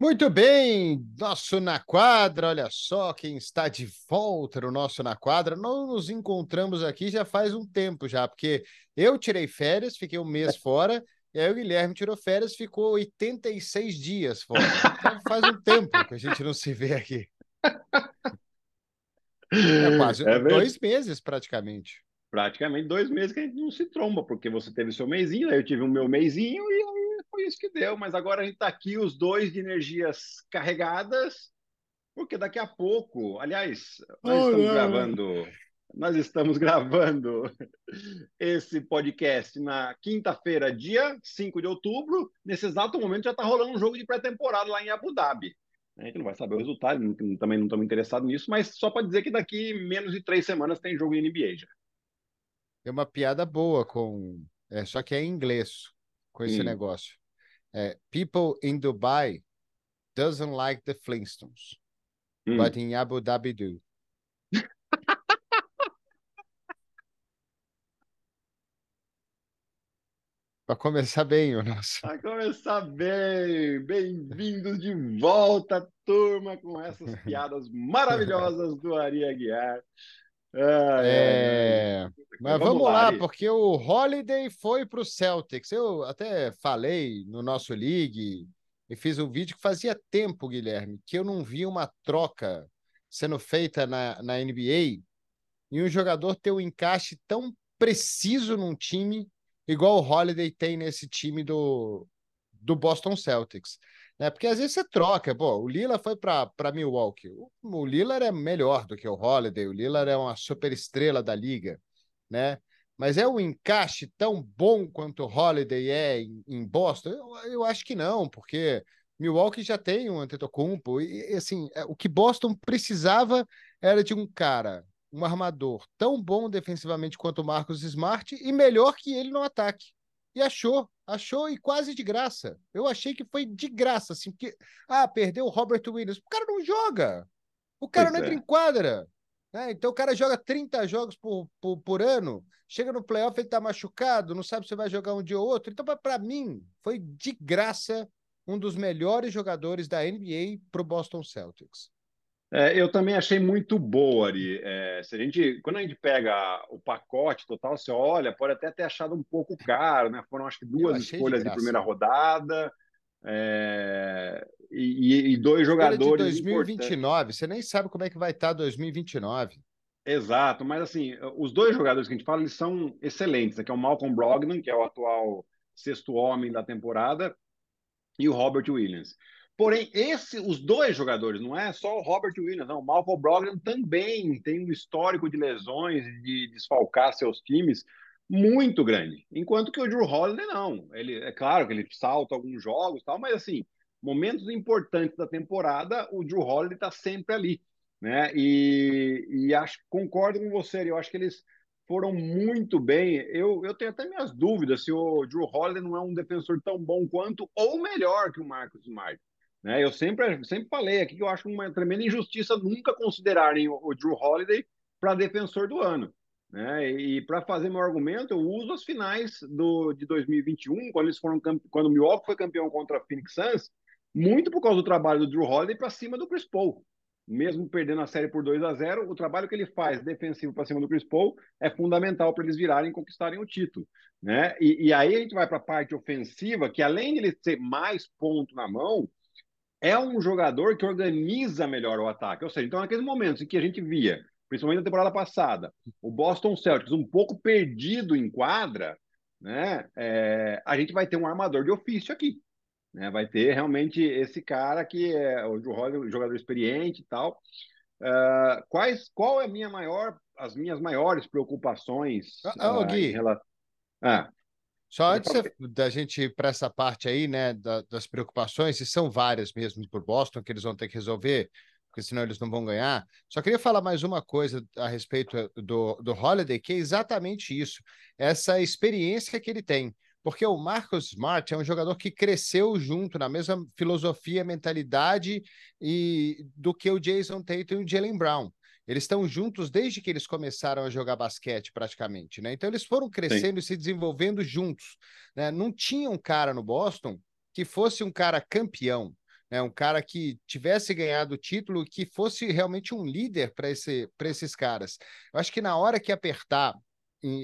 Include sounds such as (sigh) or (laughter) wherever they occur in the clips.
Muito bem, nosso Na Quadra, olha só quem está de volta no nosso Na Quadra. Nós nos encontramos aqui já faz um tempo já, porque eu tirei férias, fiquei um mês fora, e aí o Guilherme tirou férias, ficou 86 dias fora. Então faz um tempo que a gente não se vê aqui. É quase é dois meses praticamente. Praticamente dois meses que a gente não se tromba, porque você teve seu mêsinho, aí eu tive o meu mêsinho e foi isso que deu. Mas agora a gente está aqui, os dois de energias carregadas, porque daqui a pouco, aliás, nós oh, estamos não. gravando. Nós estamos (laughs) gravando esse podcast na quinta-feira, dia 5 de outubro. Nesse exato momento já está rolando um jogo de pré-temporada lá em Abu Dhabi. A gente não vai saber o resultado, também não estamos interessados nisso, mas só para dizer que daqui menos de três semanas tem jogo em NBA já. Tem uma piada boa com. É, só que é em inglês com esse hum. negócio. É, People in Dubai doesn't like the Flintstones, hum. but in Abu Dhabi do. (laughs) Para começar bem o nosso. Para começar bem. Bem-vindos de volta, turma, com essas (laughs) piadas maravilhosas do Ari Aguiar. Ah, é... Mas vamos, vamos lá, lá porque o Holiday foi para o Celtics. Eu até falei no nosso League e fiz um vídeo que fazia tempo, Guilherme, que eu não vi uma troca sendo feita na, na NBA e um jogador ter um encaixe tão preciso num time igual o Holiday tem nesse time do, do Boston Celtics né? Porque às vezes você troca, pô, o Lila foi para Milwaukee. O, o Lillard é melhor do que o Holiday, o Lillard é uma super estrela da liga, né? Mas é um encaixe tão bom quanto o Holiday é em, em Boston? Eu, eu, acho que não, porque Milwaukee já tem um Antetokounmpo e, e assim, é, o que Boston precisava era de um cara, um armador tão bom defensivamente quanto o Marcos Smart e melhor que ele no ataque. E achou, achou e quase de graça. Eu achei que foi de graça, assim, porque, ah, perdeu o Robert Williams. O cara não joga. O cara pois não entra é. em quadra. Né? Então o cara joga 30 jogos por, por, por, ano, chega no playoff, ele tá machucado, não sabe se vai jogar um dia ou outro. Então, para mim, foi de graça um dos melhores jogadores da NBA pro Boston Celtics. É, eu também achei muito boa, Ari. É, se a gente, quando a gente pega o pacote total, você olha, pode até ter achado um pouco caro, né? Foram acho que duas escolhas de, de, primeira rodada é, e, e, dois jogadores. De 2029, você nem sabe como é que vai estar 2029. Exato, mas assim, os dois jogadores que a gente fala, eles são excelentes. Aqui é o Malcolm Brogdon, que é o atual sexto homem da temporada, e o Robert Williams. Porém, esse, os dois jogadores, não é só o Robert Williams, não. O Malcolm Brogdon também tem um histórico de lesões, de desfalcar seus times muito grande. Enquanto que o Drew Holiday não. Ele, é claro que ele salta alguns jogos tal, mas assim, momentos importantes da temporada, o Drew Holiday está sempre ali. Né? E, e acho, concordo com você, eu acho que eles foram muito bem. Eu, eu tenho até minhas dúvidas se o Drew Holiday não é um defensor tão bom quanto ou melhor que o Marcus Smart. Né? Eu sempre, sempre falei aqui que eu acho uma tremenda injustiça nunca considerarem o, o Drew Holiday para defensor do ano. Né? E para fazer meu argumento, eu uso as finais do, de 2021, quando eles foram quando o Milwaukee foi campeão contra a Phoenix Suns, muito por causa do trabalho do Drew Holiday para cima do Chris Paul. Mesmo perdendo a série por 2 a 0, o trabalho que ele faz defensivo para cima do Chris Paul é fundamental para eles virarem e conquistarem o título. Né? E, e aí a gente vai para a parte ofensiva, que além de ele ter mais ponto na mão, é um jogador que organiza melhor o ataque. Ou seja, então naqueles momentos em que a gente via, principalmente na temporada passada, o Boston Celtics um pouco perdido em quadra, né? É, a gente vai ter um armador de ofício aqui. Né? Vai ter realmente esse cara que é o jogador experiente e tal. Uh, quais, qual é a minha maior, as minhas maiores preocupações ah, uh, Gui, em relação... Ah. Só antes da gente ir para essa parte aí, né, da, das preocupações, e são várias mesmo por Boston que eles vão ter que resolver, porque senão eles não vão ganhar. Só queria falar mais uma coisa a respeito eh, do, do Holiday, que é exatamente isso, essa experiência que ele tem. Porque o Marcus Smart é um jogador que cresceu junto na mesma filosofia, mentalidade e do que o Jason Tatum e o Jalen Brown. Eles estão juntos desde que eles começaram a jogar basquete, praticamente, né? Então eles foram crescendo Sim. e se desenvolvendo juntos. Né? Não tinha um cara no Boston que fosse um cara campeão. né? um cara que tivesse ganhado o título, que fosse realmente um líder para esse, esses caras. Eu acho que na hora que apertar,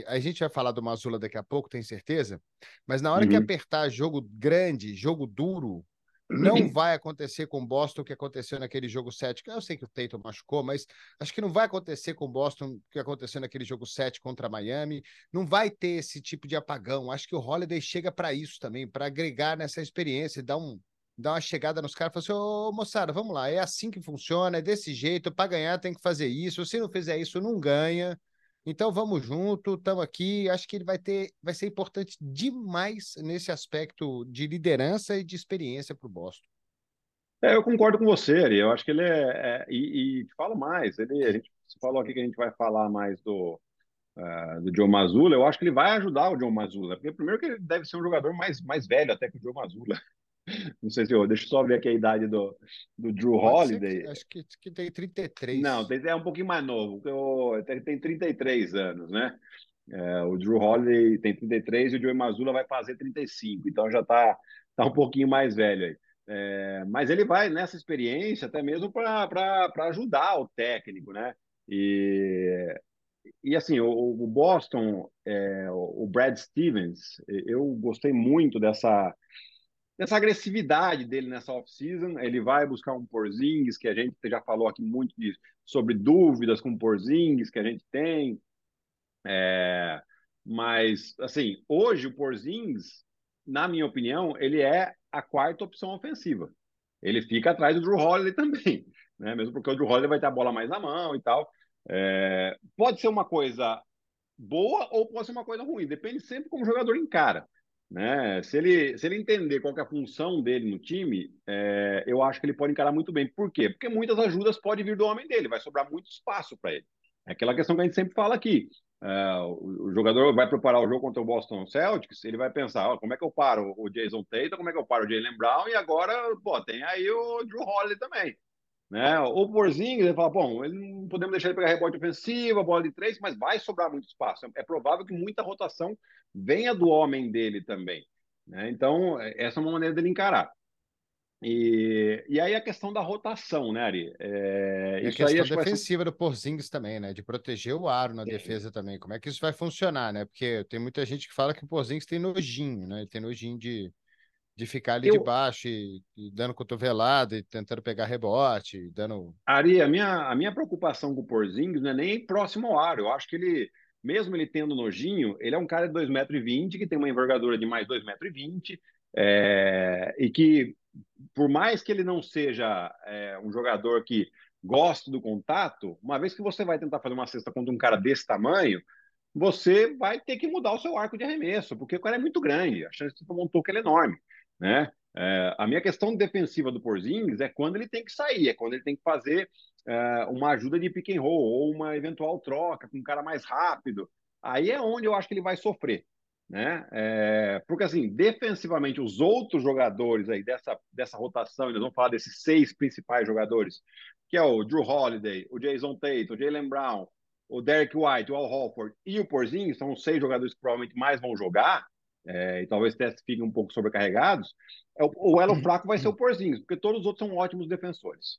a gente vai falar do Mazula daqui a pouco, tenho certeza, mas na hora uhum. que apertar jogo grande, jogo duro, não vai acontecer com Boston o que aconteceu naquele jogo 7. Eu sei que o Tatum machucou, mas acho que não vai acontecer com Boston o que aconteceu naquele jogo 7 contra Miami. Não vai ter esse tipo de apagão. Acho que o Holiday chega para isso também, para agregar nessa experiência e dar um, dar uma chegada nos caras e falar assim: ô moçada, vamos lá, é assim que funciona, é desse jeito, para ganhar tem que fazer isso. Se não fizer isso, não ganha. Então vamos junto, estamos aqui. Acho que ele vai ter, vai ser importante demais nesse aspecto de liderança e de experiência para o Boston. É, eu concordo com você, Ari. Eu acho que ele é, é e, e fala mais. Ele, a gente falou aqui que a gente vai falar mais do uh, do Joe Mazzulla. Eu acho que ele vai ajudar o Joe Mazzulla, porque primeiro que ele deve ser um jogador mais mais velho até que o Joe Mazzulla. Não sei se eu. Deixa eu só ver aqui a idade do, do Drew Holiday. Que, acho que, que tem 33. Não, tem, é um pouquinho mais novo. Eu, tem, tem 33 anos, né? É, o Drew Holiday tem 33 e o Joey Mazzulla vai fazer 35. Então já está tá um pouquinho mais velho aí. É, mas ele vai nessa experiência até mesmo para ajudar o técnico, né? E, e assim, o, o Boston, é, o Brad Stevens, eu gostei muito dessa dessa agressividade dele nessa off-season. Ele vai buscar um Porzingis, que a gente já falou aqui muito de, sobre dúvidas com Porzingis que a gente tem. É, mas, assim, hoje o Porzingis, na minha opinião, ele é a quarta opção ofensiva. Ele fica atrás do Drew Holiday também, (laughs) né? mesmo porque o Drew Holiday vai ter a bola mais na mão e tal. É, pode ser uma coisa boa ou pode ser uma coisa ruim, depende sempre como o jogador encara. Né? Se, ele, se ele entender qual é a função dele no time, é, eu acho que ele pode encarar muito bem. Por quê? Porque muitas ajudas podem vir do homem dele, vai sobrar muito espaço para ele. É aquela questão que a gente sempre fala aqui. É, o, o, jogador vai preparar o jogo contra o Boston Celtics, ele vai pensar, ó, como é que eu paro o Jason Tatum, como é que eu paro o Jalen Brown, e agora, pô, tem aí o Drew Holiday também. Né? O Porzingis, ele fala, bom, ele não podemos deixar ele pegar rebote ofensivo, bola de três, mas vai sobrar muito espaço. É provável que muita rotação venha do homem dele também. Né? Então, essa é uma maneira dele encarar. E, e aí a questão da rotação, né, Ari? É, e a questão defensiva ser... do Porzingis também, né? De proteger o aro na Sim. defesa também. Como é que isso vai funcionar, né? Porque tem muita gente que fala que o Porzingis tem nojinho, né? Ele tem nojinho de, de ficar ali eu... de baixo e, e, dando cotovelada e tentando pegar rebote, dando. Ari, a minha, a minha preocupação com o Porzingis não é nem próximo ao aro. Eu acho que ele, mesmo ele tendo nojinho, ele é um cara de 2,20m, que tem uma envergadura de mais 2,20m, é, e que, por mais que ele não seja é, um jogador que goste do contato, uma vez que você vai tentar fazer uma cesta contra um cara desse tamanho, você vai ter que mudar o seu arco de arremesso, porque o cara é muito grande, a chance de tomar um toque é enorme. Né? É, a minha questão defensiva do Porzingis é quando ele tem que sair, é quando ele tem que fazer é, uma ajuda de pick and roll ou uma eventual troca com um cara mais rápido. Aí é onde eu acho que ele vai sofrer. Né? É, porque assim, defensivamente, os outros jogadores aí dessa, dessa rotação, nós vamos falar desses seis principais jogadores, que é o Drew Holiday, o Jason Tate, o Jalen Brown, o Derek White, o Al Horford e o Porzingis, são os seis jogadores que provavelmente mais vão jogar é, e talvez até fiquem um pouco sobrecarregados, é, o, o, elo fraco vai ser o Porzinhos, porque todos os outros são ótimos defensores.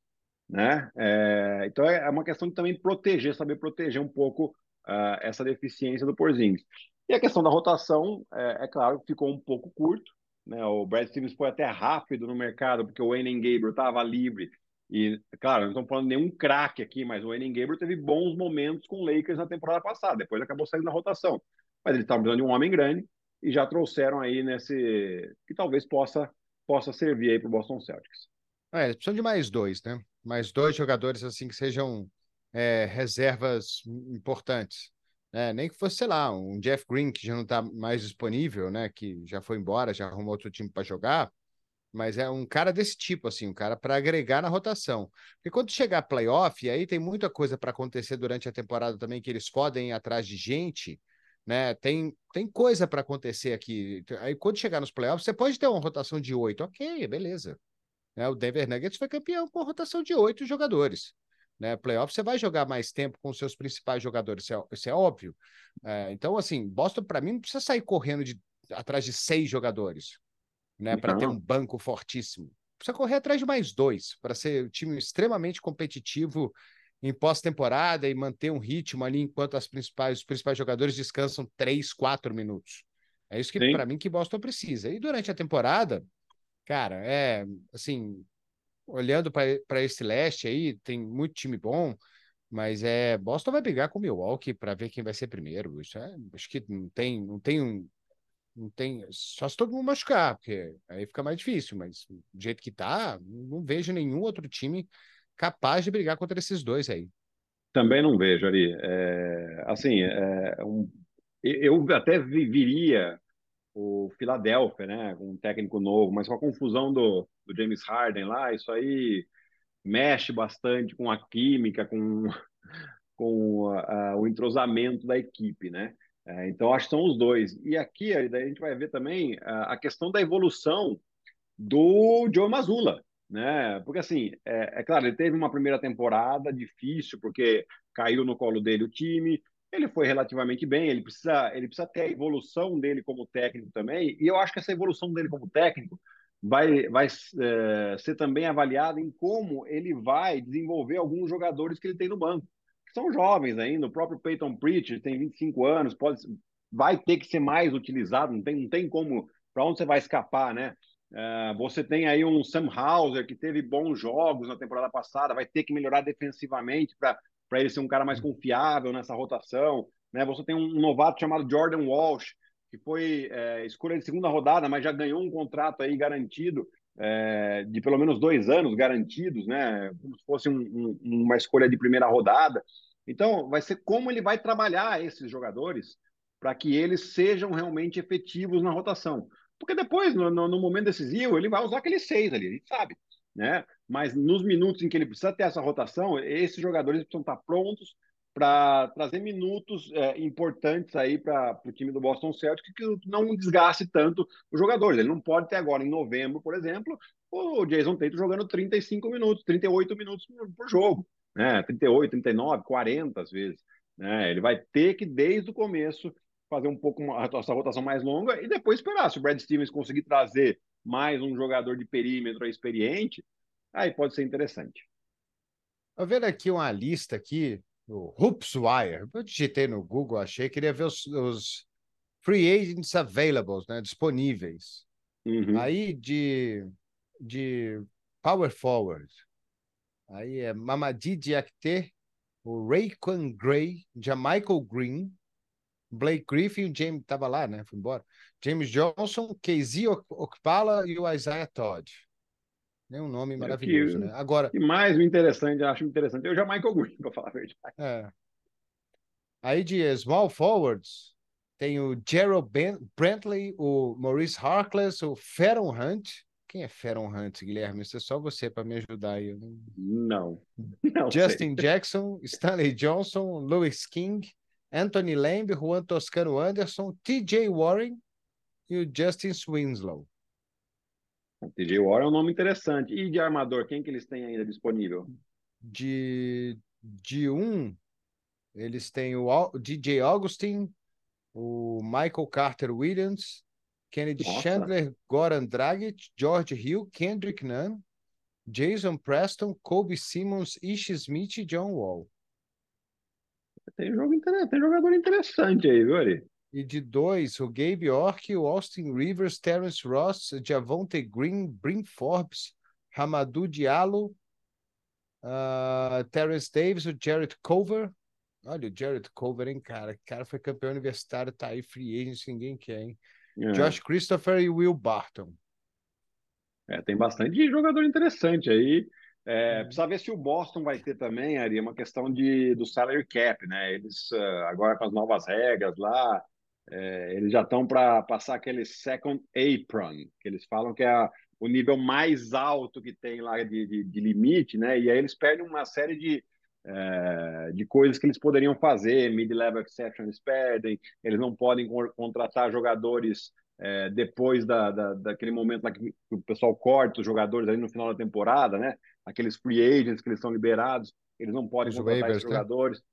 Né? É, então é, é uma questão de também proteger, saber proteger um pouco uh, essa deficiência do Porzinhos. E a questão da rotação, é, é, claro, ficou um pouco curto. Né? O Brad Stevens foi até rápido no mercado, porque o Wayne Gabriel estava livre. E, claro, não estamos falando nenhum craque aqui, mas o Wayne Gabriel teve bons momentos com o Lakers na temporada passada. Depois acabou saindo na rotação. Mas ele estava precisando de um homem grande e já trouxeram aí nesse que talvez possa possa servir aí para o Boston Celtics. É, eles precisam de mais dois, né? Mais dois jogadores assim que sejam é, reservas importantes. Né? Nem que fosse, sei lá, um Jeff Green que já não está mais disponível, né? Que já foi embora, já arrumou outro time para jogar. Mas é um cara desse tipo, assim, um cara para agregar na rotação. Porque quando chegar playoff, aí tem muita coisa para acontecer durante a temporada também, que eles podem ir atrás de gente né? Tem, tem coisa para acontecer aqui. Aí quando chegar nos playoffs, você pode ter uma rotação de oito, ok, beleza. Né? O Denver Nuggets foi campeão com rotação de oito jogadores. Né? Playoffs você vai jogar mais tempo com seus principais jogadores, isso é, isso é óbvio. É, então, assim, Boston, para mim, não precisa sair correndo de, atrás de seis jogadores, né? Para ter um banco fortíssimo. precisa correr atrás de mais dois para ser um time extremamente competitivo em pós-temporada e manter um ritmo ali enquanto as principais, os principais jogadores descansam três, quatro minutos. É isso que para mim que Boston precisa. E durante a temporada, cara, é assim, olhando para esse leste aí, tem muito time bom, mas é Boston vai brigar com o Milwaukee para ver quem vai ser primeiro. Isso é, acho que não tem, não tem um, não tem, só se todo mundo machucar, porque aí fica mais difícil, mas do jeito que tá, não vejo nenhum outro time capaz de brigar contra esses dois aí. Também não vejo, Ari. É, assim, é, um, eu até viria o Philadelphia, né, com um técnico novo, mas com a confusão do, do James Harden lá, isso aí mexe bastante com a química, com, (laughs) com a, a, o entrosamento da equipe, né? É, então, acho que são os dois. E aqui, a gente vai ver também a, a questão da evolução do Joe Mazzulla, né? Porque, assim, é, é, claro, ele teve uma primeira temporada difícil, porque caiu no colo dele o time, ele foi relativamente bem, ele precisa, ele precisa ter a evolução dele como técnico também, e eu acho que essa evolução dele como técnico vai, vai é, ser também avaliada em como ele vai desenvolver alguns jogadores que ele tem no banco, que são jovens ainda, o próprio Peyton Pritchard tem 25 anos, pode, vai ter que ser mais utilizado, não tem, não tem como, para onde você vai escapar, né? É, você tem aí um Sam Hauser que teve bons jogos na temporada passada, vai ter que melhorar defensivamente para ele ser um cara mais confiável nessa rotação. Né? Você tem um novato chamado Jordan Walsh, que foi é, escolha de segunda rodada, mas já ganhou um contrato aí garantido é, de pelo menos dois anos garantidos, né? Como se fosse um, um, uma escolha de primeira rodada. Então, vai ser como ele vai trabalhar esses jogadores para que eles sejam realmente efetivos na rotação. Porque depois, no, no, no, momento decisivo, ele vai usar aquele seis ali, a gente sabe. Né? Mas nos minutos em que ele precisa ter essa rotação, esses jogadores precisam estar prontos para trazer minutos é, importantes aí para o time do Boston Celtics que não desgaste tanto os jogadores. Ele não pode ter agora, em novembro, por exemplo, o Jason Tatum jogando 35 minutos, 38 minutos por, por jogo, né? 38, 39, 40 às vezes. Né? Ele vai ter que, desde o começo, fazer um pouco essa rotação mais longa e depois esperar. Se o Brad Stevens conseguir trazer mais um jogador de perímetro experiente, aí pode ser interessante. Estou vendo aqui uma lista aqui, o Hoopswire. Eu digitei no Google, achei, queria ver os, os free agents available, né, disponíveis. Uhum. Aí de, de power forward. Aí é Mamadi Diakte, o Rayquan Gray, Jamichael Green, Blake Griffin, o James estava lá, né? Foi embora. James Johnson, Casey Okpala e o Isaiah Todd. É um nome maravilhoso, que, né? Agora. E mais interessante, acho interessante, eu já Michael Green, para falar a verdade. É. Aí de small forwards, tem o Gerald ben Brantley, o Maurice Harkless, o Ferron Hunt. Quem é Ferron Hunt, Guilherme? Isso é só você para me ajudar aí. Não. não (laughs) Justin sei. Jackson, Stanley Johnson, Louis King, Anthony Lamb, Juan Toscano Anderson, TJ Warren e o Justin Swinslow. TJ Warren é um nome interessante. E de armador, quem que eles têm ainda disponível? De, de um, eles têm o DJ Augustin, o Michael Carter Williams, Kennedy Nossa. Chandler, Goran Dragic, George Hill, Kendrick Nunn, Jason Preston, Kobe Simmons, Ish Smith e John Wall. Tem, jogo interessante, tem jogador interessante aí, viu, Ari? E de dois, o Gabe Ork, o Austin Rivers, Terence Ross, Javonte Green, Brim Forbes, Hamadou Diallo, uh, Terence Davis, o Jared Cover. Olha, o Jared Cover, hein, cara? O cara foi campeão universitário, tá aí, free agent, ninguém quer, hein? É. Josh Christopher e Will Barton. É, tem bastante jogador interessante aí. É, precisa ver se o Boston vai ter também, Ari, uma questão de, do salary cap, né? Eles, uh, agora com as novas regras lá, é, eles já estão para passar aquele second apron, que eles falam que é a, o nível mais alto que tem lá de, de, de, limite, né? E aí eles perdem uma série de, é, de coisas que eles poderiam fazer, mid-level exception eles perdem, eles não podem contratar jogadores é, depois da, da, daquele momento lá que o pessoal corta os jogadores aí no final da temporada, né? Aqueles free agents que eles são liberados, eles não podem os contratar waivers, esses né? jogadores. Né?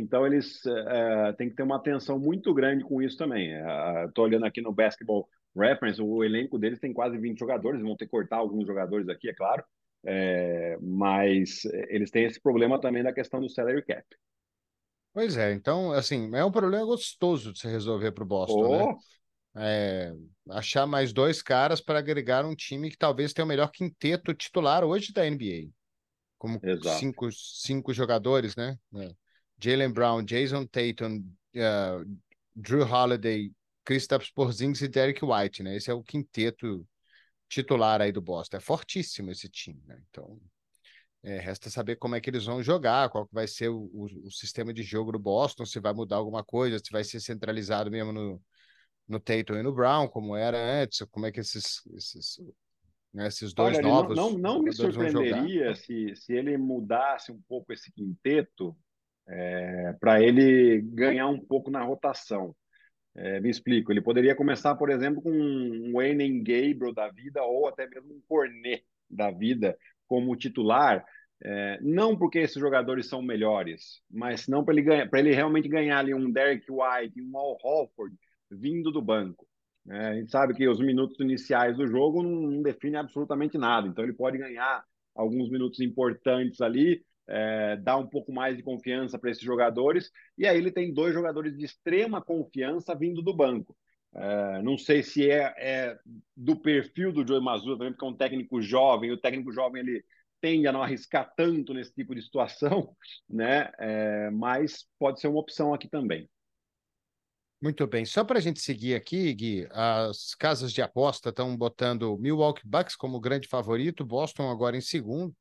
Então, eles uh, têm que ter uma atenção muito grande com isso também. Estou uh, olhando aqui no Basketball Reference, o elenco deles tem quase 20 jogadores, vão ter que cortar alguns jogadores aqui, é claro, é, mas eles têm esse problema também da questão do salary cap. Pois é, então, assim, é um problema gostoso de se resolver para o Boston, oh. né? É, achar mais dois caras para agregar um time que talvez tenha o melhor quinteto titular hoje da NBA. Como cinco, cinco jogadores, né? É. Jalen Brown, Jason Tatum, uh, Drew Holiday, Kristaps Porzingis e Derek White, né? Esse é o quinteto titular aí do Boston. É fortíssimo esse time, né? Então, é, resta saber como é que eles vão jogar, qual vai ser o, o, o, sistema de jogo do Boston, se vai mudar alguma coisa, se vai ser centralizado mesmo no, no Tatum e no Brown, como era antes, como é que esses, esses, né, esses dois Olha, novos. Não, não, não me surpreenderia se, se ele mudasse um pouco esse quinteto é, para ele ganhar um pouco na rotação. É, me explico, ele poderia começar, por exemplo, com um Wayne Gabriel da vida ou até mesmo um Cornet da vida como titular, é, não porque esses jogadores são melhores, mas não para ele, ganhar, ele realmente ganhar ali um Derek White, um Al Holford vindo do banco. É, a gente sabe que os minutos iniciais do jogo não, não definem absolutamente nada, então ele pode ganhar alguns minutos importantes ali, é, dar um pouco mais de confiança para esses jogadores, e aí ele tem dois jogadores de extrema confiança vindo do banco. É, não sei se é, é, do perfil do Joe Mazzulla também, porque é um técnico jovem, o técnico jovem ele tende a não arriscar tanto nesse tipo de situação, (laughs) né? É, mas pode ser uma opção aqui também. Muito bem. Só para a gente seguir aqui, Gui, as casas de aposta estão botando Milwaukee Bucks como grande favorito, Boston agora em segundo,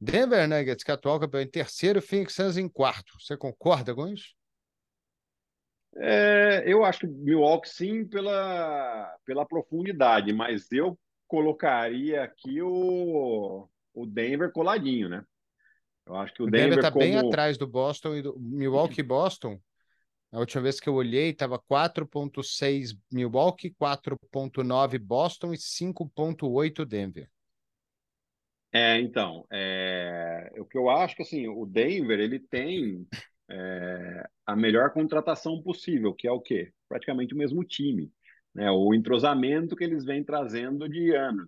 Denver Nuggets, que é atual campeão, em terceiro, Phoenix Suns em quarto. Você concorda com isso? É, eu acho que Milwaukee sim pela, pela profundidade, mas eu colocaria aqui o, o Denver coladinho, né? Eu acho que o, o Denver está como... bem atrás do Boston e do Milwaukee Boston. A última vez que eu olhei estava 4.6 Milwaukee, 4.9 Boston e 5.8 Denver. É, então, é, o que eu acho que assim, o Denver ele tem é, a melhor contratação possível, que é o quê? Praticamente o mesmo time, né? O entrosamento que eles vêm trazendo de anos.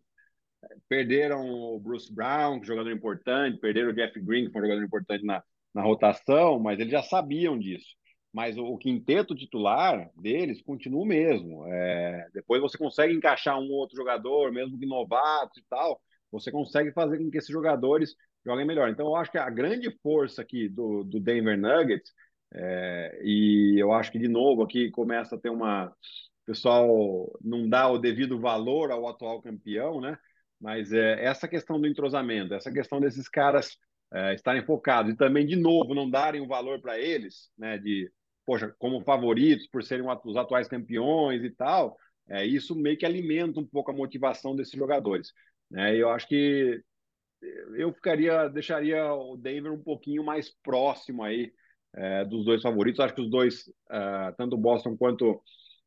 Perderam o Bruce Brown, que é jogador importante, perderam o Jeff Green, que foi um jogador importante na, na rotação, mas eles já sabiam disso. Mas o, quinteto titular deles continua o mesmo. É, depois você consegue encaixar um outro jogador, mesmo que novato e tal, você consegue fazer com que esses jogadores joguem melhor. Então, eu acho que a grande força aqui do, do Denver Nuggets, é, e eu acho que, de novo, aqui começa a ter uma. O pessoal não dá o devido valor ao atual campeão, né? Mas é, essa questão do entrosamento, essa questão desses caras é, estarem focados e também, de novo, não darem o valor para eles, né? De, poxa, como favoritos por serem os atuais campeões e tal, é, isso meio que alimenta um pouco a motivação desses jogadores. Né? Eu acho que eu ficaria, deixaria o Denver um pouquinho mais próximo aí é, dos dois favoritos. Acho que os dois, uh, tanto Boston quanto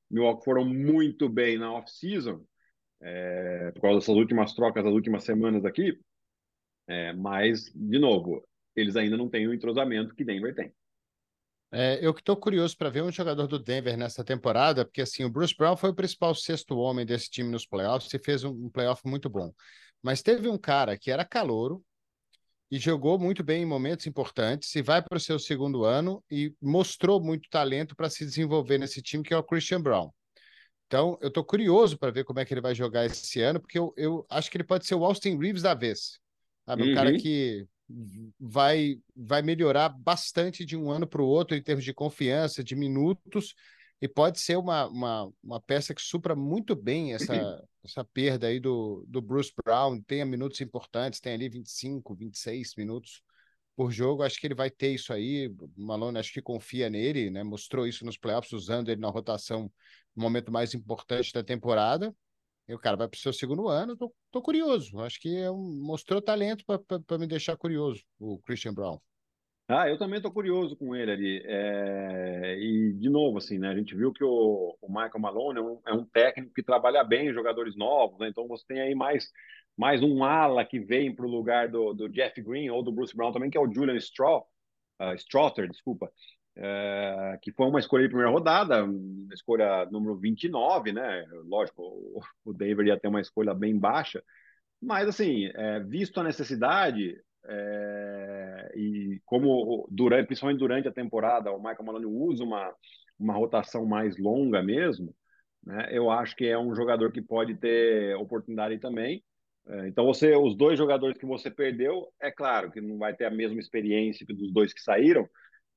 Milwaukee, foram muito bem na off-season, é, por causa dessas últimas trocas das últimas semanas aqui. É, mas, de novo, eles ainda não têm o entrosamento que Denver tem. É, eu que estou curioso para ver um jogador do Denver nessa temporada, porque assim, o Bruce Brown foi o principal sexto homem desse time nos playoffs e fez um, um playoff muito bom. Mas teve um cara que era calouro e jogou muito bem em momentos importantes e vai para o seu segundo ano e mostrou muito talento para se desenvolver nesse time, que é o Christian Brown. Então, eu estou curioso para ver como é que ele vai jogar esse ano, porque eu, eu acho que ele pode ser o Austin Reeves da vez. Sabe? Um uhum. cara que vai, vai melhorar bastante de um ano para o outro em termos de confiança, de minutos, e pode ser uma, uma, uma peça que supra muito bem essa, essa perda aí do, do Bruce Brown, tenha minutos importantes, tem ali 25, 26 minutos por jogo, acho que ele vai ter isso aí, o Malone acho que confia nele, né? mostrou isso nos playoffs, usando ele na rotação no momento mais importante da temporada, e o cara vai para o seu segundo ano, tô, tô curioso. Acho que é um, mostrou talento para me deixar curioso, o Christian Brown. Ah, eu também estou curioso com ele ali. É... E, de novo, assim, né? A gente viu que o, o Michael Malone é um, é um, técnico que trabalha bem em jogadores novos, né? Então você tem aí mais, mais um ala que vem para o lugar do, do Jeff Green ou do Bruce Brown também, que é o Julian Straw, uh, Strother, desculpa. É, que foi uma escolha de primeira rodada, escolha número 29, né? Lógico, o, o Denver ia ter uma escolha bem baixa, mas assim, é, visto a necessidade é, e como durante, principalmente durante a temporada, o Michael Maloney usa uma, uma rotação mais longa mesmo, né? Eu acho que é um jogador que pode ter oportunidade também. É, então, você, os dois jogadores que você perdeu, é claro que não vai ter a mesma experiência que dos dois que saíram,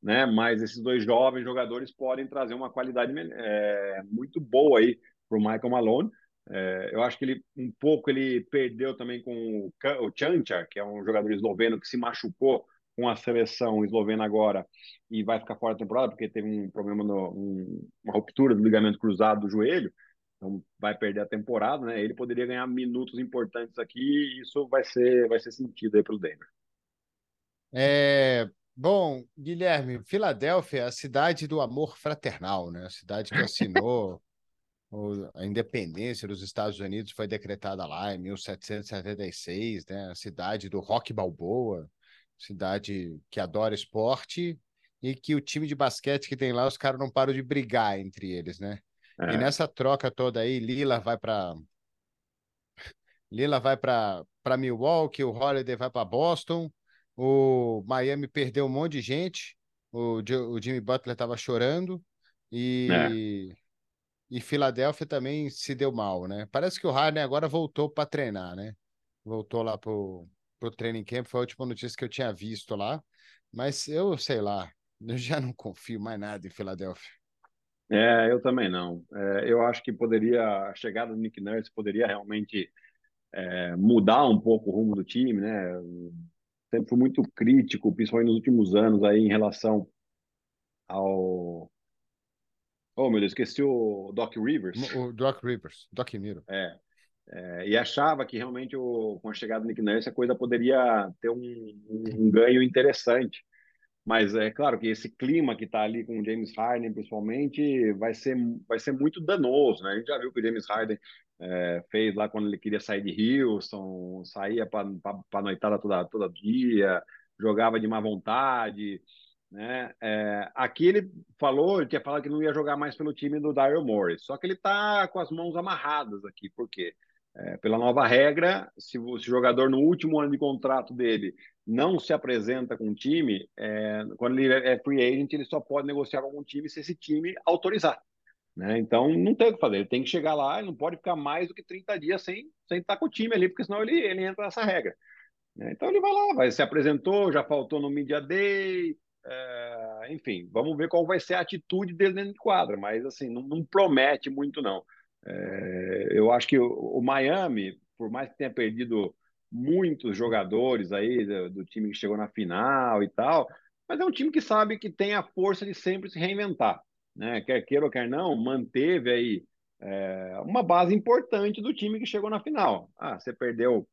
né? Mas esses dois jovens jogadores podem trazer uma qualidade é, muito boa aí para o Michael Malone. É, eu acho que ele um pouco ele perdeu também com o, o Chanchar, que é um jogador esloveno que se machucou com a seleção eslovena agora e vai ficar fora da temporada porque teve um problema, no, um, uma ruptura do ligamento cruzado do joelho, então vai perder a temporada, né? Ele poderia ganhar minutos importantes aqui e isso vai ser, vai ser sentido aí pelo Denver. É, bom, Guilherme, Filadélfia é a cidade do amor fraternal, né? A cidade que assinou a independência dos Estados Unidos foi decretada lá em 1776, né? A cidade do rock balboa, cidade que adora esporte e que o time de basquete que tem lá, os caras não param de brigar entre eles, né? É. E nessa troca toda aí, Lila vai para Lila vai para para Milwaukee, o Holiday vai para Boston, o Miami perdeu um monte de gente, o, o Jimmy Butler estava chorando e é. e Filadélfia também se deu mal, né? Parece que o Harden agora voltou para treinar, né? Voltou lá pro pro training camp, foi a última notícia que eu tinha visto lá, mas eu sei lá, (laughs) eu já não confio mais nada em Filadélfia. É, eu também não. É, eu acho que poderia, a chegada do Nick Nurse poderia realmente é, mudar um pouco o rumo do time, né? Sempre fui muito crítico, principalmente nos últimos anos, aí em relação ao. Oh, meu Deus, esqueci o Doc Rivers. O Doc Rivers, Doc Miro. É, é, e achava que realmente o, com a chegada do Nick Nurse a coisa poderia ter um, um, um ganho interessante. Mas é claro que esse clima que está ali com o James Harden, principalmente, vai ser, vai ser muito danoso. Né? A gente já viu que o James Harden é, fez lá quando ele queria sair de Houston, saía para noitada toda, todo dia, jogava de má vontade. Né? É, aqui ele falou, ele tinha falado que não ia jogar mais pelo time do Daryl Morris, só que ele está com as mãos amarradas aqui, por quê? É, pela nova regra, se o, o, jogador no último ano de contrato dele não se apresenta com o time, é, quando ele é free agent, ele só pode negociar com um time se esse time autorizar. Né? Então não tem o que fazer, ele tem que chegar lá, ele não pode ficar mais do que 30 dias sem, sem estar com o time ali, porque senão ele, ele entra nessa regra. Né? Então ele vai lá, vai, se apresentou, já faltou no Media Day, é, enfim, vamos ver qual vai ser a atitude dele dentro de quadra, mas assim, não, não promete muito não. É, eu acho que o, o, Miami, por mais que tenha perdido muitos jogadores aí do, do, time que chegou na final e tal, mas é um time que sabe que tem a força de sempre se reinventar, né? Quer queira ou quer não, manteve aí é, uma base importante do time que chegou na final. Ah, você perdeu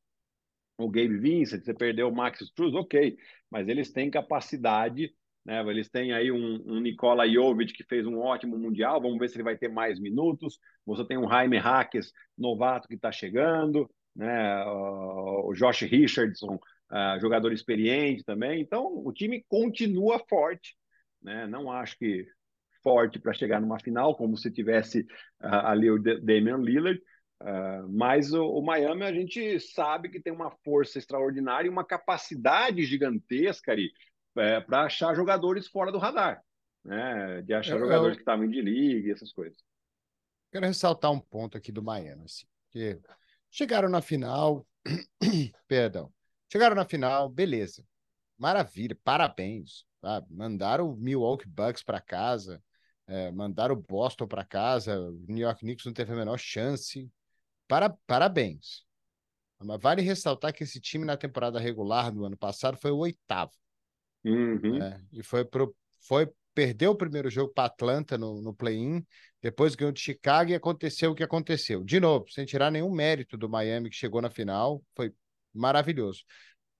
o Gabe Vincent, você perdeu o Max Struz, ok, mas eles têm capacidade né? Eles têm aí um, um Nikola Jovic que fez um ótimo Mundial, vamos ver se ele vai ter mais minutos. Você tem um Jaime Hackes, novato, que está chegando, né? o Josh Richardson, uh, jogador experiente também. Então, o time continua forte. Né? Não acho que forte para chegar numa final, como se tivesse uh, ali o Damian Lillard, uh, mas o, o, Miami a gente sabe que tem uma força extraordinária e uma capacidade gigantesca ali é, para achar jogadores fora do radar, né? De achar eu, jogadores eu... que estavam de liga e essas coisas. Quero ressaltar um ponto aqui do Miami, assim, que chegaram na final, (clears throat) perdão, chegaram na final, beleza, maravilha, parabéns, sabe? mandaram o Milwaukee Bucks para casa, é, mandaram o Boston para casa, o New York Knicks não teve a menor chance, para, parabéns. Mas vale ressaltar que esse time na temporada regular do ano passado foi o oitavo. Uhum. Né? E foi, pro, foi perdeu o primeiro jogo para Atlanta no, no play-in, depois ganhou de Chicago e aconteceu o que aconteceu. De novo, sem tirar nenhum mérito do Miami que chegou na final, foi maravilhoso.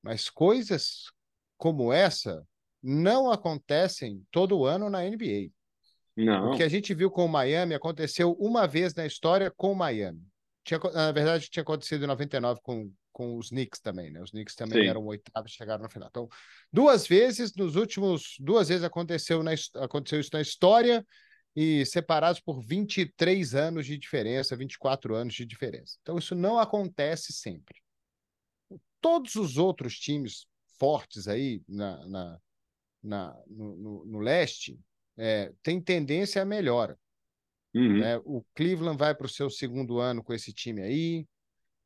Mas coisas como essa não acontecem todo ano na NBA. Não. O que a gente viu com o Miami aconteceu uma vez na história com o Miami. Tinha, na verdade, tinha acontecido em 99 com, com os Knicks também, né? Os Knicks também Sim. eram oitavos e chegaram na final. Então, duas vezes, nos últimos, duas vezes aconteceu, na, aconteceu isso na história e separados por 23 anos de diferença, 24 anos de diferença. Então, isso não acontece sempre. Todos os outros times fortes aí na, na, na no, no, no, leste é, têm tendência a melhora. Uhum. Né? O Cleveland vai para o seu segundo ano com esse time aí.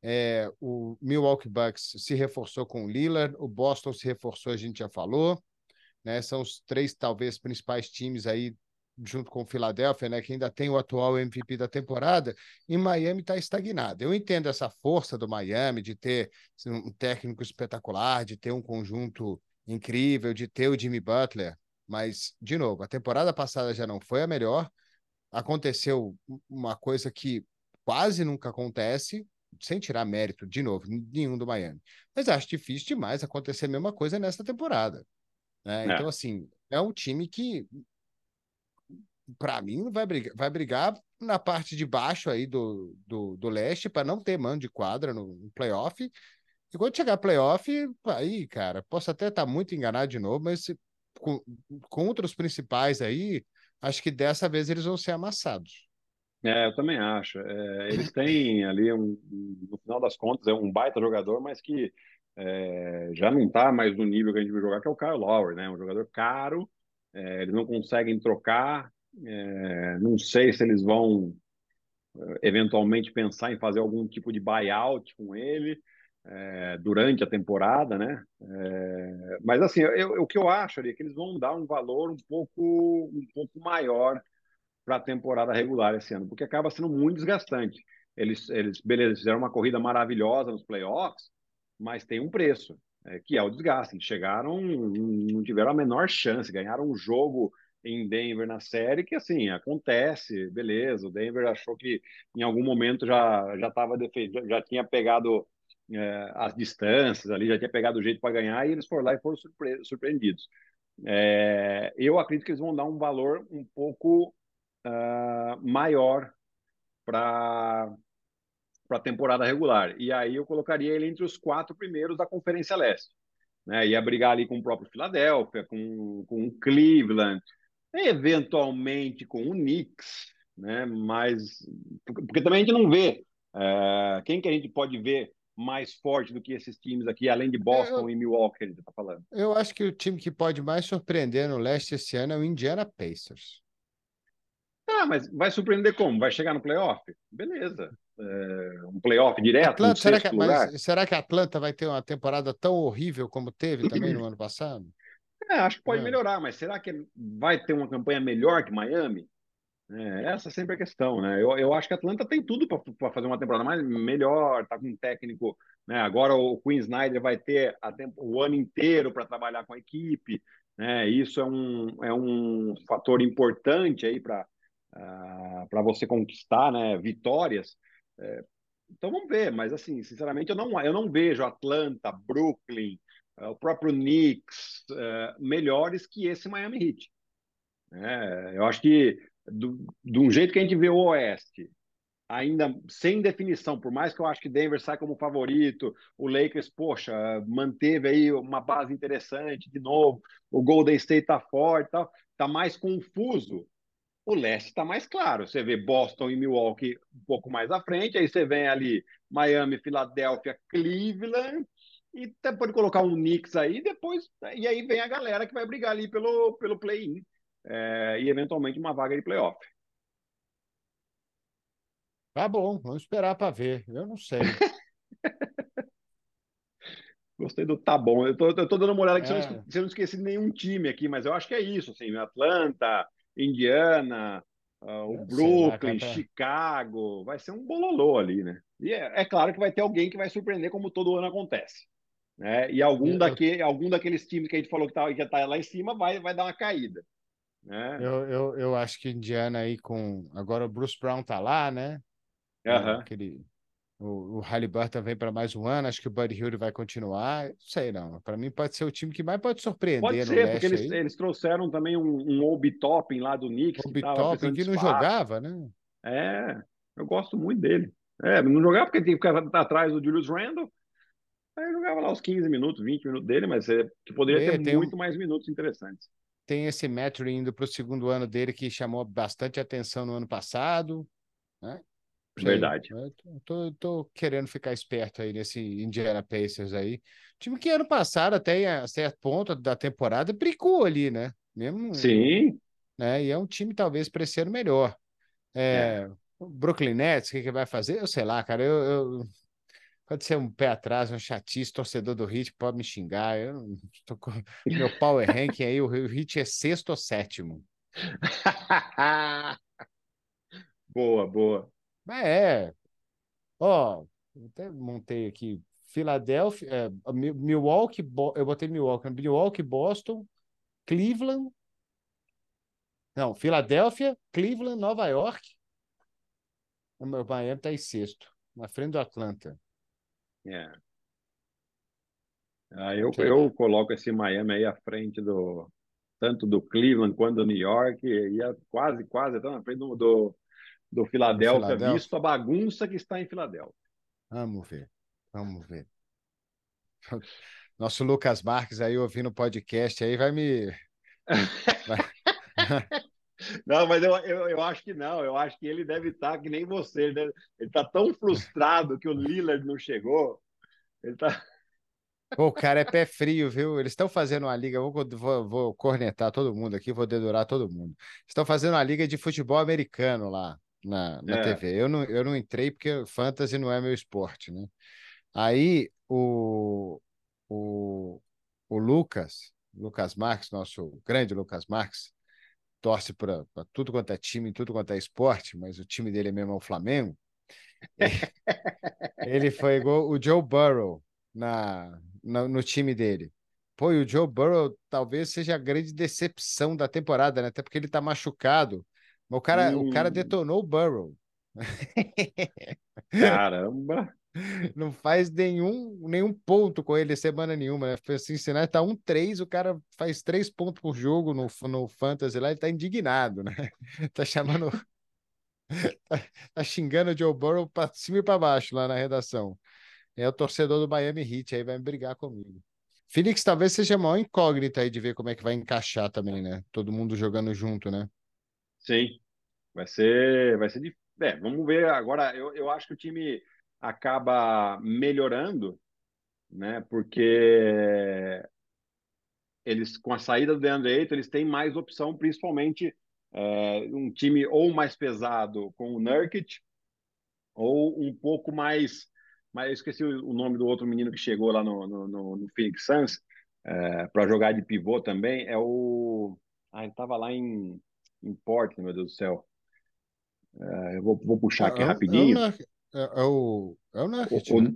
É, o Milwaukee Bucks se reforçou com o Lillard, o Boston se reforçou, a gente já falou. Né? São os três, talvez, principais times aí, junto com o Philadelphia, né? que ainda tem o atual MVP da temporada, e Miami está estagnado. Eu entendo essa força do Miami de ter um técnico espetacular, de ter um conjunto incrível, de ter o Jimmy Butler, mas, de novo, a temporada passada já não foi a melhor aconteceu uma coisa que quase nunca acontece, sem tirar mérito, de novo, nenhum do Miami. Mas acho difícil demais acontecer a mesma coisa nesta temporada. Né? É. Então, assim, é um time que, para mim, vai brigar, vai brigar na parte de baixo aí do, do, do leste para não ter mano de quadra no, no playoff. E quando chegar playoff, aí, cara, posso até estar tá muito enganado de novo, mas com, contra os principais aí, acho que dessa vez eles vão ser amassados. É, eu também acho. É, eles têm ali, um, no final das contas, é um baita jogador, mas que é, já não está mais no nível que a gente viu jogar, que é o Kyle Lowry, né? Um jogador caro, é, eles não conseguem trocar. É, não sei se eles vão é, eventualmente pensar em fazer algum tipo de buyout com ele é, durante a temporada, né? É, mas assim, eu, o que eu acho ali é que eles vão dar um valor um pouco, um pouco maior para a temporada regular esse ano, porque acaba sendo muito desgastante. Eles, eles, beleza, fizeram uma corrida maravilhosa nos playoffs, mas tem um preço, é, que é o desgaste. Chegaram, não tiveram a menor chance, ganharam um jogo em Denver na série, que assim, acontece, beleza. O Denver achou que em algum momento já já estava já tinha pegado é, as distâncias ali, já tinha pegado o jeito para ganhar e eles foram lá e foram surpre surpreendidos. É, eu acredito que eles vão dar um valor um pouco uh, maior para a temporada regular. E aí eu colocaria ele entre os quatro primeiros da Conferência Leste. Né? Ia brigar ali com o próprio Philadelphia, com, com o Cleveland, eventualmente com o Knicks, né? mas porque também a gente não vê. Uh, quem que a gente pode ver mais forte do que esses times aqui, além de Boston eu, e Milwaukee, gente está falando? Eu acho que o time que pode mais surpreender no leste esse ano é o Indiana Pacers. Ah, mas vai surpreender como? Vai chegar no playoff? Beleza. É, um playoff direto. Atlanta, será, que, mas, será que a Atlanta vai ter uma temporada tão horrível como teve também no ano passado? É, acho que pode é. melhorar, mas será que vai ter uma campanha melhor que Miami? É, essa é sempre a questão, né? Eu, eu acho que a Atlanta tem tudo para fazer uma temporada mais melhor, tá com um técnico, né? Agora o Queen Snyder vai ter tempo, o ano inteiro para trabalhar com a equipe, né? Isso é um, é um fator importante aí para uh, ah, para você conquistar, né? Vitórias. É, então vamos ver, mas assim, sinceramente eu não eu não vejo Atlanta, Brooklyn, uh, o próprio Knicks uh, melhores que esse Miami Heat. É, eu acho que do, de um jeito que a gente vê o Oeste, ainda sem definição, por mais que eu acho que Denver sai como favorito, o Lakers, poxa, manteve aí uma base interessante de novo, o Golden State tá forte, tá, tá mais confuso. O leste está mais claro. Você vê Boston e Milwaukee um pouco mais à frente, aí você vem ali Miami, Filadélfia, Cleveland, e até pode colocar um Knicks aí, depois, e aí vem a galera que vai brigar ali pelo, pelo play-in é, e eventualmente uma vaga de playoff. Tá bom, vamos esperar para ver. Eu não sei. (laughs) Gostei do tá bom. Eu tô, eu tô dando uma olhada aqui, é. eu não, esqueci nenhum time aqui, mas eu acho que é isso, assim, Atlanta, Indiana, uh, o Brooklyn, sei, Chicago, vai ser um bololô ali, né? E é, é, claro que vai ter alguém que vai surpreender, como todo ano acontece. Né? E algum, eu, daquele, algum daqueles times que a gente falou que, tá, que tá lá em cima vai, vai dar uma caída. Né? Eu, eu, eu acho que Indiana aí com. Agora o Bruce Brown tá lá, né? Uhum. Aquele, o, o Halliburton vem para mais um ano, acho que o Buddy Hill vai continuar. Não sei, não. Para mim pode ser o time que mais pode surpreender. Pode ser, porque eles, eles, trouxeram também um, um Obi Topping lá do Knicks. Obi Topping que, que não jogava, né? É, eu gosto muito dele. É, não jogava porque tem que ficar atrás do Julius Randle. Aí jogava lá os 15 minutos, 20 minutos dele, mas é, que poderia ter muito um... mais minutos interessantes. Tem esse Metro indo para o segundo ano dele que chamou bastante atenção no ano passado. Né? Verdade. Tô, tô, querendo ficar esperto aí nesse Indiana Pacers aí. Time que ano passado, até a certo ponto da temporada, bricou ali, né? Mesmo, Sim. Né? E é um time talvez para esse ano melhor. É, é. Brooklyn Nets, o que, que vai fazer? Eu sei lá, cara. Eu, eu... Pode ser um pé atrás, um chatice, torcedor do Hit pode me xingar. Eu (laughs) tô com... Meu power ranking aí, o Hit é sexto ou sétimo. (laughs) boa, boa. Mas é. Ó, até montei aqui. Filadélfia, é, Milwaukee, eu botei Milwaukee, Milwaukee, Boston, Cleveland. Não, Filadélfia, Cleveland, Nova York. O meu Miami está em sexto, na frente do Atlanta. É. Ah, eu, eu coloco esse Miami aí à frente do tanto do Cleveland quanto do New York, e é quase, quase, até na frente do, do, do Filadélfia, visto a bagunça que está em Filadélfia. Vamos ver, vamos ver. (laughs) Nosso Lucas Marques aí ouvindo o podcast aí vai me. (laughs) Vai... Não, mas eu, eu, eu, acho que não. Eu acho que ele deve estar que nem você. Ele está tão frustrado que o Lillard não chegou. Ele está. Pô, o cara é pé frio, viu? Eles estão fazendo uma liga, vou, vou, vou, cornetar todo mundo aqui, vou dedurar todo mundo. Estão fazendo uma liga de futebol americano lá na, na é. TV. Eu não, eu não entrei porque fantasy não é meu esporte, né? Aí o, o, o Lucas, Lucas Marques, nosso grande Lucas Marques, torce para tudo quanto é time, tudo quanto é esporte, mas o time dele é mesmo o Flamengo. (laughs) ele foi igual o Joe Burrow na, na, no time dele. Pô, e o Joe Burrow talvez seja a grande decepção da temporada, né? Até porque ele tá machucado o cara, hum. o cara hum. detonou o Burrow. (laughs) Caramba! Não faz nenhum, nenhum ponto com ele semana nenhuma, né? Cincinnati tá um 3, o cara faz três pontos por jogo no, no Fantasy lá, ele tá indignado, né? (laughs) Tá chamando. tá, tá xingando o Joe Burrow pra cima e pra baixo lá na redação. É o torcedor do Miami Heat aí vai brigar comigo. Felix talvez seja a maior incógnita aí de ver como é que vai encaixar também, né? Todo mundo jogando junto, né? Sim, vai ser, vai ser difícil. É, vamos ver agora. Eu, eu acho que o time acaba melhorando, né? Porque eles, com a saída do DeAndre Ayton, eles têm mais opção, principalmente é, um time ou mais pesado com o Nurkic, ou um pouco mais. Mas eu esqueci o, nome do outro menino que chegou lá no, no, no, no Phoenix Suns é, para jogar de pivô também. É o. Ah, ele estava lá em em Portland, meu Deus do céu. É, eu vou, vou puxar aqui é, rapidinho. É, é, o, é o Nurkic, o, né?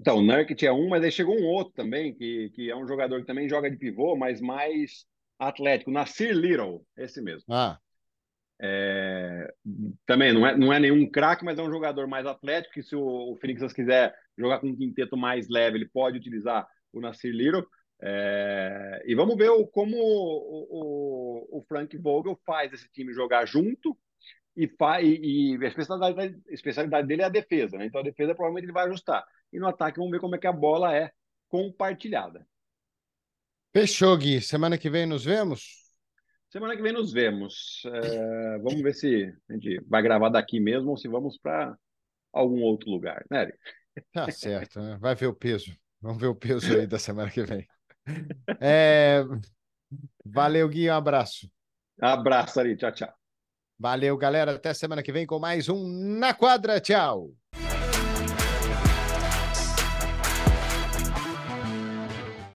Então, o Nurkic é um, mas aí chegou um outro também, que, que é um jogador que também joga de pivô, mas mais atlético. Nasir Little, esse mesmo. Ah. É, também não é, não é nenhum craque, mas é um jogador mais atlético, que se o, o Phoenix quiser jogar com um quinteto mais leve, ele pode utilizar o Nasir Little. É, e vamos ver o, como o, o, o, Frank Vogel faz esse time jogar junto e, e, e a, especialidade, a especialidade dele é a defesa, né? Então a defesa provavelmente ele vai ajustar. E no ataque vamos ver como é que a bola é compartilhada. Fechou, Gui. Semana que vem nos vemos? Semana que vem nos vemos. É, vamos ver se a gente vai gravar daqui mesmo ou se vamos para algum outro lugar, né? Tá certo, né? Vai ver o peso. Vamos ver o peso aí da semana que vem. (laughs) É... Valeu, Gui, um abraço. Abraço ali, tchau, tchau. Valeu, galera. Até semana que vem com mais um Na Quadra. Tchau.